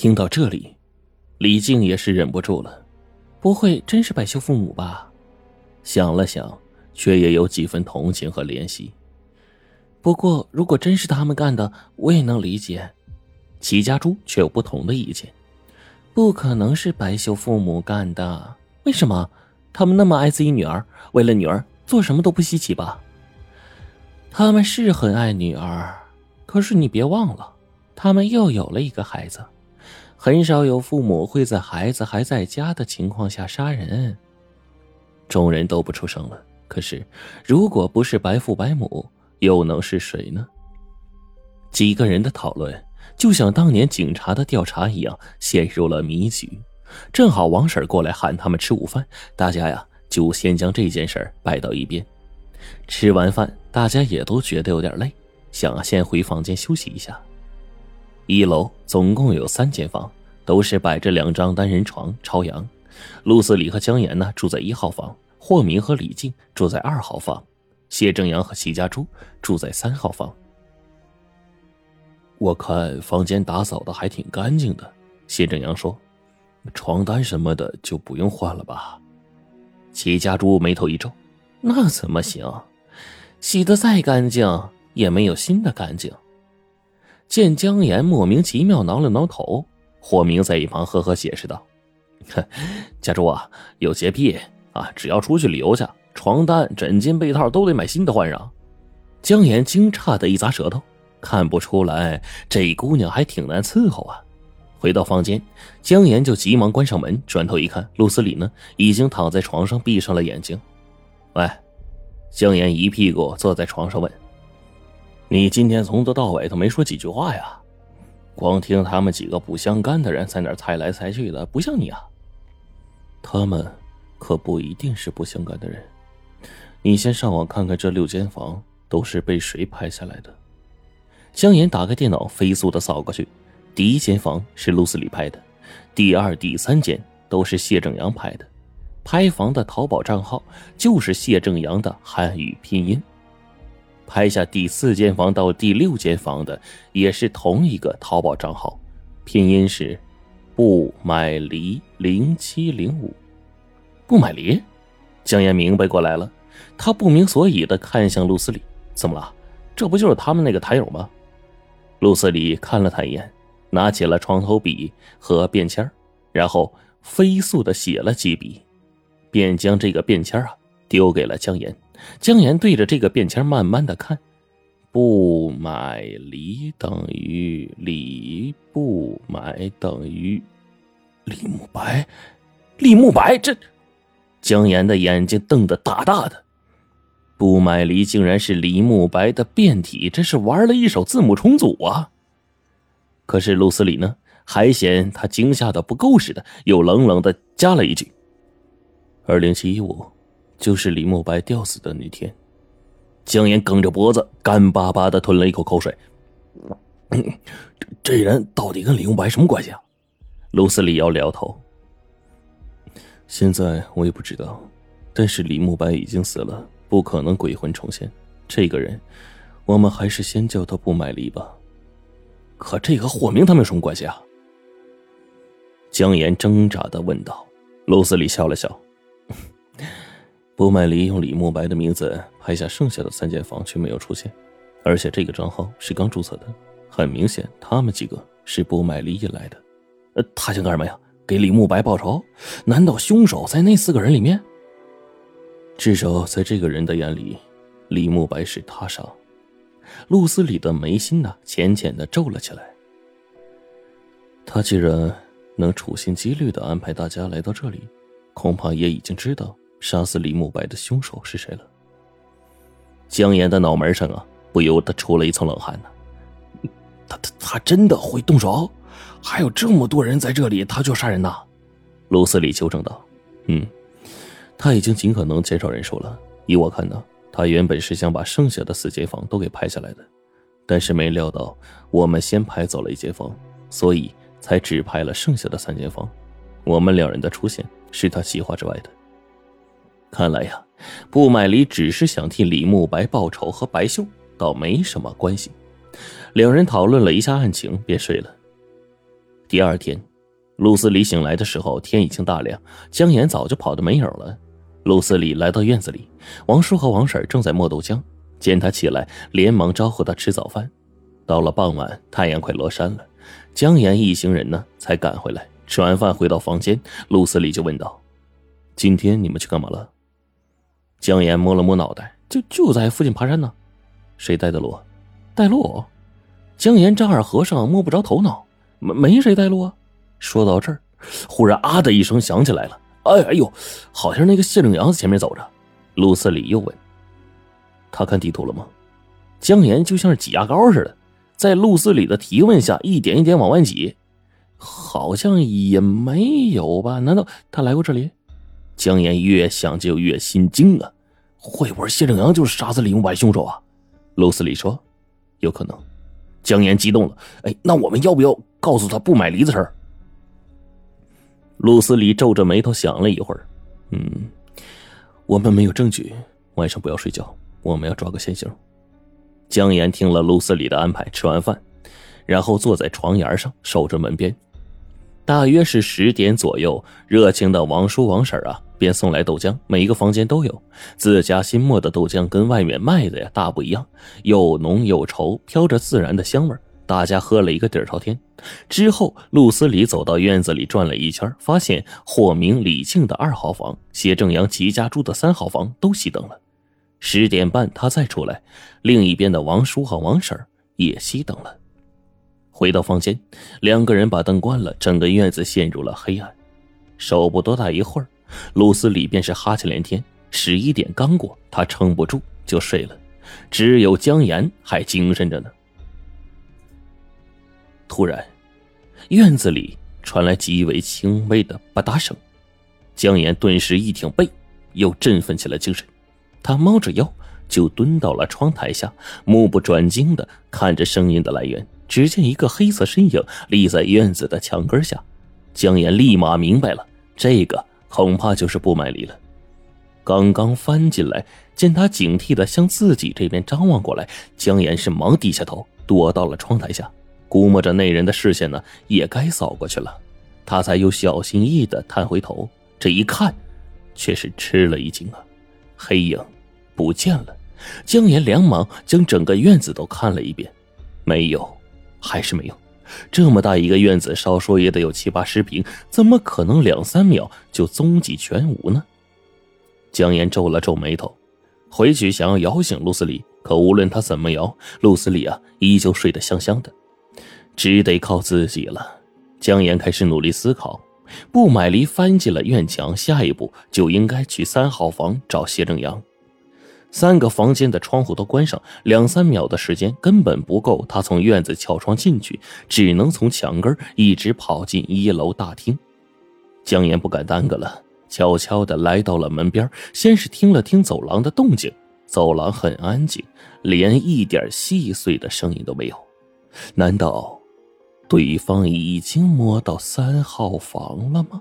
听到这里，李静也是忍不住了。不会真是百秀父母吧？想了想，却也有几分同情和怜惜。不过，如果真是他们干的，我也能理解。齐家珠却有不同的意见：不可能是白秀父母干的。为什么？他们那么爱自己女儿，为了女儿做什么都不稀奇吧？他们是很爱女儿，可是你别忘了，他们又有了一个孩子。很少有父母会在孩子还在家的情况下杀人。众人都不出声了。可是，如果不是白父白母，又能是谁呢？几个人的讨论，就像当年警察的调查一样，陷入了迷局。正好王婶过来喊他们吃午饭，大家呀就先将这件事儿摆到一边。吃完饭，大家也都觉得有点累，想先回房间休息一下。一楼总共有三间房，都是摆着两张单人床，朝阳。陆思礼和江岩呢住在一号房，霍明和李静住在二号房，谢正阳和齐家珠住在三号房。我看房间打扫的还挺干净的，谢正阳说：“床单什么的就不用换了吧？”齐家珠眉头一皱：“那怎么行？洗的再干净也没有新的干净。”见江岩莫名其妙挠了挠头，霍明在一旁呵呵解释道。家猪啊，有洁癖啊！只要出去旅游去，床单、枕巾、被套都得买新的换上。江岩惊诧的一咂舌头，看不出来这姑娘还挺难伺候啊。回到房间，江岩就急忙关上门，转头一看，陆思礼呢，已经躺在床上闭上了眼睛。喂，江岩一屁股坐在床上问：“你今天从头到尾都没说几句话呀？光听他们几个不相干的人在那猜来猜去的，不像你啊。”他们可不一定是不相干的人。你先上网看看这六间房都是被谁拍下来的。江岩打开电脑，飞速的扫过去。第一间房是陆思礼拍的，第二、第三间都是谢正阳拍的。拍房的淘宝账号就是谢正阳的汉语拼音。拍下第四间房到第六间房的也是同一个淘宝账号，拼音是。不买梨零七零五，不买梨，江岩明白过来了，他不明所以的看向陆思礼，怎么了？这不就是他们那个台友吗？陆思礼看了他一眼，拿起了床头笔和便签然后飞速的写了几笔，便将这个便签啊丢给了江岩。江岩对着这个便签慢慢的看。不买梨等于李不买等于李慕白，李慕白这江岩的眼睛瞪得大大的。不买梨竟然是李慕白的变体，这是玩了一手字母重组啊！可是陆思礼呢，还嫌他惊吓的不够似的，又冷冷的加了一句：“二零七一五，就是李慕白吊死的那天。”江岩梗着脖子，干巴巴的吞了一口口水。这人到底跟李慕白什么关系啊？卢思礼摇了摇头。现在我也不知道，但是李慕白已经死了，不可能鬼魂重现。这个人，我们还是先叫他不买梨吧。可这和霍明他们有什么关系啊？江岩挣扎的问道。卢思礼笑了笑。不买梨用李慕白的名字拍下剩下的三间房，却没有出现，而且这个账号是刚注册的，很明显，他们几个是不买梨引来的。呃，他想干什么呀？给李慕白报仇？难道凶手在那四个人里面？至少在这个人的眼里，李慕白是他杀。陆思礼的眉心呢，浅浅的皱了起来。他既然能处心积虑的安排大家来到这里，恐怕也已经知道。杀死李慕白的凶手是谁了？江岩的脑门上啊，不由得出了一层冷汗呢。他他他真的会动手？还有这么多人在这里，他就杀人呐？卢斯里纠正道：“嗯，他已经尽可能减少人数了。依我看呢，他原本是想把剩下的四间房都给拍下来的，但是没料到我们先拍走了一间房，所以才只拍了剩下的三间房。我们两人的出现是他计划之外的。”看来呀，不买梨只是想替李慕白报仇，和白秀倒没什么关系。两人讨论了一下案情，便睡了。第二天，陆斯里醒来的时候，天已经大亮，江岩早就跑得没影了。陆斯里来到院子里，王叔和王婶正在磨豆浆，见他起来，连忙招呼他吃早饭。到了傍晚，太阳快落山了，江岩一行人呢才赶回来。吃完饭回到房间，陆斯里就问道：“今天你们去干嘛了？”江岩摸了摸脑袋，就就在附近爬山呢。谁带的路？带路？江岩丈二和尚摸不着头脑。没没谁带路啊！说到这儿，忽然啊的一声响起来了。哎哎呦，好像那个谢正阳在前面走着。陆斯里又问：“他看地图了吗？”江岩就像是挤牙膏似的，在陆斯里的提问下，一点一点往外挤。好像也没有吧？难道他来过这里？江岩越想就越心惊啊！会不会谢正阳就是杀死李永白凶手啊？陆斯里说：“有可能。”江岩激动了：“哎，那我们要不要？”告诉他不买梨子吃。陆斯里皱着眉头想了一会儿，嗯，我们没有证据，晚上不要睡觉，我们要抓个现行。江岩听了陆斯里的安排，吃完饭，然后坐在床沿上守着门边。大约是十点左右，热情的王叔王婶啊，便送来豆浆，每一个房间都有自家新磨的豆浆，跟外面卖的呀大不一样，又浓又稠，飘着自然的香味大家喝了一个底儿朝天。之后，陆思礼走到院子里转了一圈，发现霍明、李庆的二号房、谢正阳、齐家住的三号房都熄灯了。十点半，他再出来，另一边的王叔和王婶也熄灯了。回到房间，两个人把灯关了，整个院子陷入了黑暗。守不多大一会儿，露丝里便是哈欠连天。十一点刚过，他撑不住就睡了，只有江岩还精神着呢。突然，院子里传来极为轻微的吧嗒声，江岩顿时一挺背，又振奋起了精神。他猫着腰就蹲到了窗台下，目不转睛的看着声音的来源。只见一个黑色身影立在院子的墙根下，江岩立马明白了，这个恐怕就是不买梨了。刚刚翻进来，见他警惕的向自己这边张望过来，江岩是忙低下头躲到了窗台下。估摸着那人的视线呢，也该扫过去了，他才又小心翼翼的探回头。这一看，却是吃了一惊啊！黑影不见了。江岩连忙将整个院子都看了一遍，没有，还是没有。这么大一个院子，少说也得有七八十平，怎么可能两三秒就踪迹全无呢？江岩皱了皱眉头，回去想要摇醒陆斯里，可无论他怎么摇，陆斯里啊，依旧睡得香香的。只得靠自己了。江岩开始努力思考，不买离翻进了院墙，下一步就应该去三号房找谢正阳。三个房间的窗户都关上，两三秒的时间根本不够他从院子撬窗进去，只能从墙根一直跑进一楼大厅。江岩不敢耽搁了，悄悄的来到了门边，先是听了听走廊的动静，走廊很安静，连一点细碎的声音都没有。难道？对方已经摸到三号房了吗？